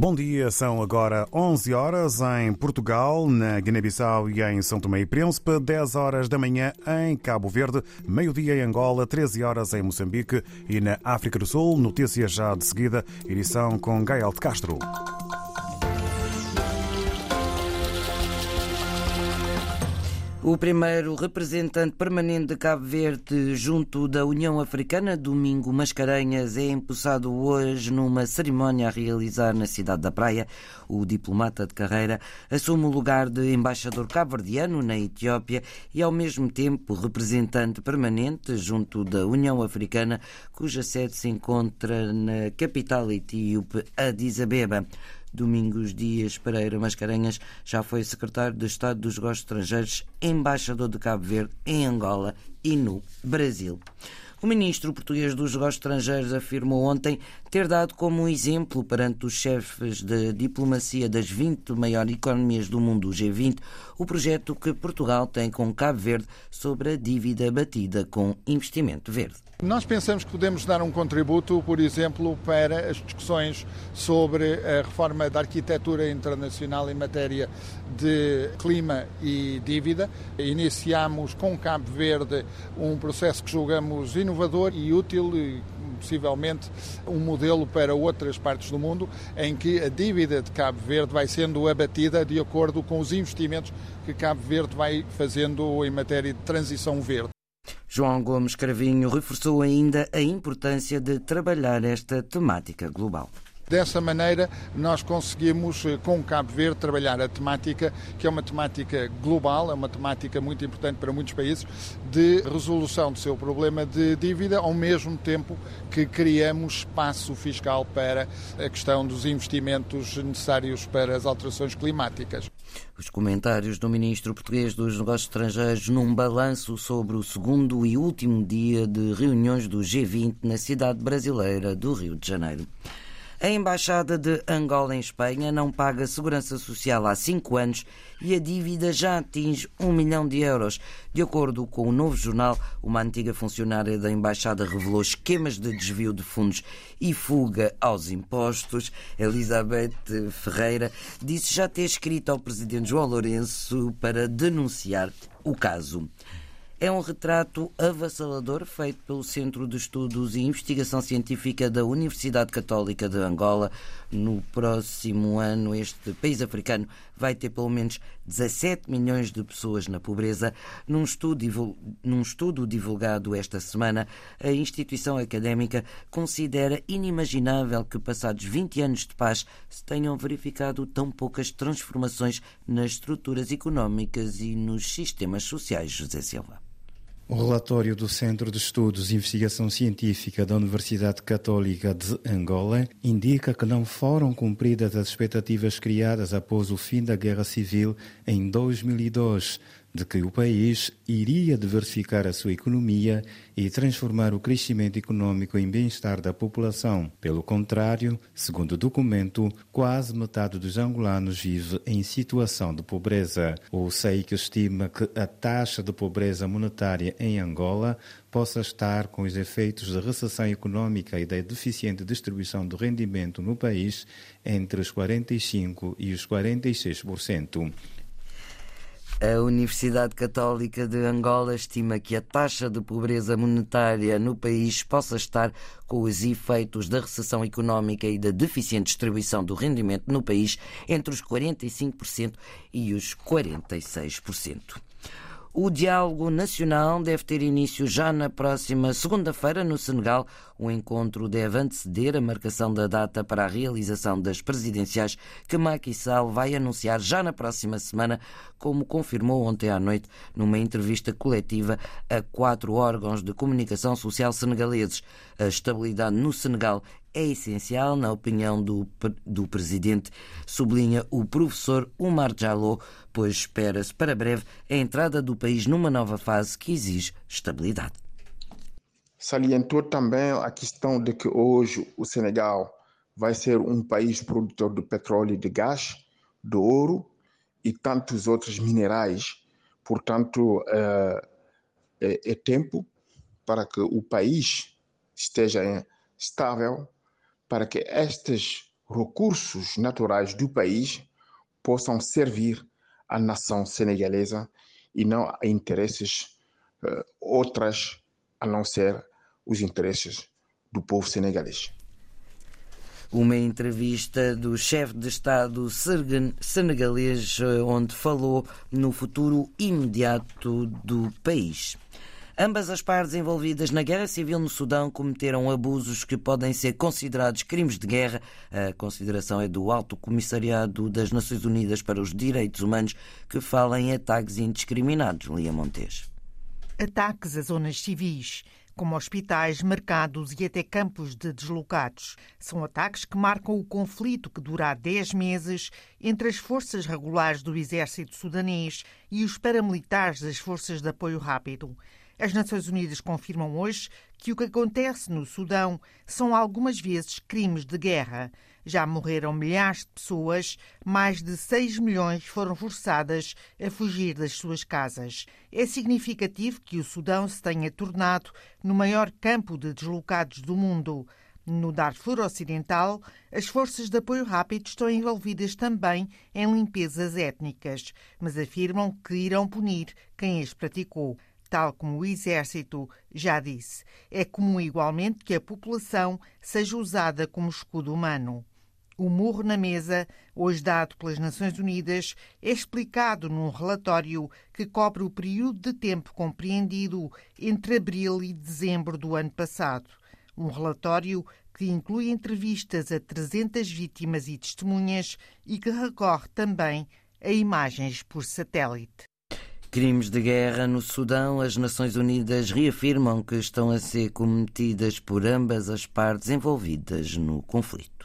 Bom dia, são agora 11 horas em Portugal, na Guiné-Bissau e em São Tomé e Príncipe, 10 horas da manhã em Cabo Verde, meio-dia em Angola, 13 horas em Moçambique e na África do Sul. Notícias já de seguida, edição com Gael de Castro. O primeiro representante permanente de Cabo Verde junto da União Africana, Domingo Mascarenhas, é empossado hoje numa cerimónia a realizar na cidade da Praia. O diplomata de carreira assume o lugar de embaixador cabo-verdiano na Etiópia e, ao mesmo tempo, representante permanente junto da União Africana, cuja sede se encontra na capital etíope, Addis Abeba. Domingos Dias Pereira Mascarenhas já foi secretário de Estado dos Negócios Estrangeiros, embaixador de Cabo Verde em Angola e no Brasil. O ministro português dos Negócios Estrangeiros afirmou ontem ter dado como exemplo perante os chefes de diplomacia das 20 maiores economias do mundo, o G20, o projeto que Portugal tem com Cabo Verde sobre a dívida batida com investimento verde. Nós pensamos que podemos dar um contributo, por exemplo, para as discussões sobre a reforma da arquitetura internacional em matéria de clima e dívida. Iniciamos com Cabo Verde um processo que julgamos inovador e útil e possivelmente um modelo para outras partes do mundo, em que a dívida de Cabo Verde vai sendo abatida de acordo com os investimentos que Cabo Verde vai fazendo em matéria de transição verde. João Gomes Cravinho reforçou ainda a importância de trabalhar esta temática global. Dessa maneira, nós conseguimos, com Cabo Verde, trabalhar a temática, que é uma temática global, é uma temática muito importante para muitos países, de resolução do seu problema de dívida, ao mesmo tempo que criamos espaço fiscal para a questão dos investimentos necessários para as alterações climáticas. Os comentários do ministro português dos Negócios Estrangeiros num balanço sobre o segundo e último dia de reuniões do G20 na cidade brasileira do Rio de Janeiro. A Embaixada de Angola em Espanha não paga segurança social há cinco anos e a dívida já atinge um milhão de euros. De acordo com o novo jornal, uma antiga funcionária da Embaixada revelou esquemas de desvio de fundos e fuga aos impostos. Elizabeth Ferreira disse já ter escrito ao presidente João Lourenço para denunciar o caso. É um retrato avassalador feito pelo Centro de Estudos e Investigação Científica da Universidade Católica de Angola. No próximo ano, este país africano vai ter pelo menos 17 milhões de pessoas na pobreza. Num estudo, num estudo divulgado esta semana, a instituição académica considera inimaginável que, passados 20 anos de paz, se tenham verificado tão poucas transformações nas estruturas económicas e nos sistemas sociais. José Silva. O relatório do Centro de Estudos e Investigação Científica da Universidade Católica de Angola indica que não foram cumpridas as expectativas criadas após o fim da Guerra Civil em 2002 de que o país iria diversificar a sua economia e transformar o crescimento econômico em bem-estar da população. Pelo contrário, segundo o documento, quase metade dos angolanos vive em situação de pobreza. O SEIC estima que a taxa de pobreza monetária em Angola possa estar com os efeitos da recessão econômica e da deficiente distribuição do rendimento no país entre os 45% e os 46%. A Universidade Católica de Angola estima que a taxa de pobreza monetária no país possa estar com os efeitos da recessão económica e da deficiente distribuição do rendimento no país entre os 45% e os 46%. O diálogo nacional deve ter início já na próxima segunda-feira no Senegal. O encontro deve anteceder a marcação da data para a realização das presidenciais que Macky Sall vai anunciar já na próxima semana, como confirmou ontem à noite numa entrevista coletiva a quatro órgãos de comunicação social senegaleses. A estabilidade no Senegal é essencial, na opinião do, do presidente, sublinha o professor Umar Jallo, pois espera-se para breve a entrada do país numa nova fase que exige estabilidade. Salientou também a questão de que hoje o Senegal vai ser um país produtor de petróleo e de gás, de ouro e tantos outros minerais. Portanto, é, é tempo para que o país esteja estável, para que estes recursos naturais do país possam servir à nação senegalesa e não a interesses uh, outras a não ser os interesses do povo senegalês. Uma entrevista do chefe de Estado senegalês, eh, onde falou no futuro imediato do país. Ambas as partes envolvidas na guerra civil no Sudão cometeram abusos que podem ser considerados crimes de guerra. A consideração é do Alto Comissariado das Nações Unidas para os Direitos Humanos, que fala em ataques indiscriminados. Lia Montes. Ataques a zonas civis, como hospitais, mercados e até campos de deslocados. São ataques que marcam o conflito que dura há 10 meses entre as forças regulares do exército sudanês e os paramilitares das forças de apoio rápido. As Nações Unidas confirmam hoje que o que acontece no Sudão são algumas vezes crimes de guerra. Já morreram milhares de pessoas, mais de 6 milhões foram forçadas a fugir das suas casas. É significativo que o Sudão se tenha tornado no maior campo de deslocados do mundo. No Darfur Ocidental, as forças de apoio rápido estão envolvidas também em limpezas étnicas, mas afirmam que irão punir quem as praticou tal como o Exército já disse. É comum igualmente que a população seja usada como escudo humano. O murro na mesa, hoje dado pelas Nações Unidas, é explicado num relatório que cobre o período de tempo compreendido entre abril e dezembro do ano passado. Um relatório que inclui entrevistas a 300 vítimas e testemunhas e que recorre também a imagens por satélite. Crimes de guerra no Sudão, as Nações Unidas reafirmam que estão a ser cometidas por ambas as partes envolvidas no conflito.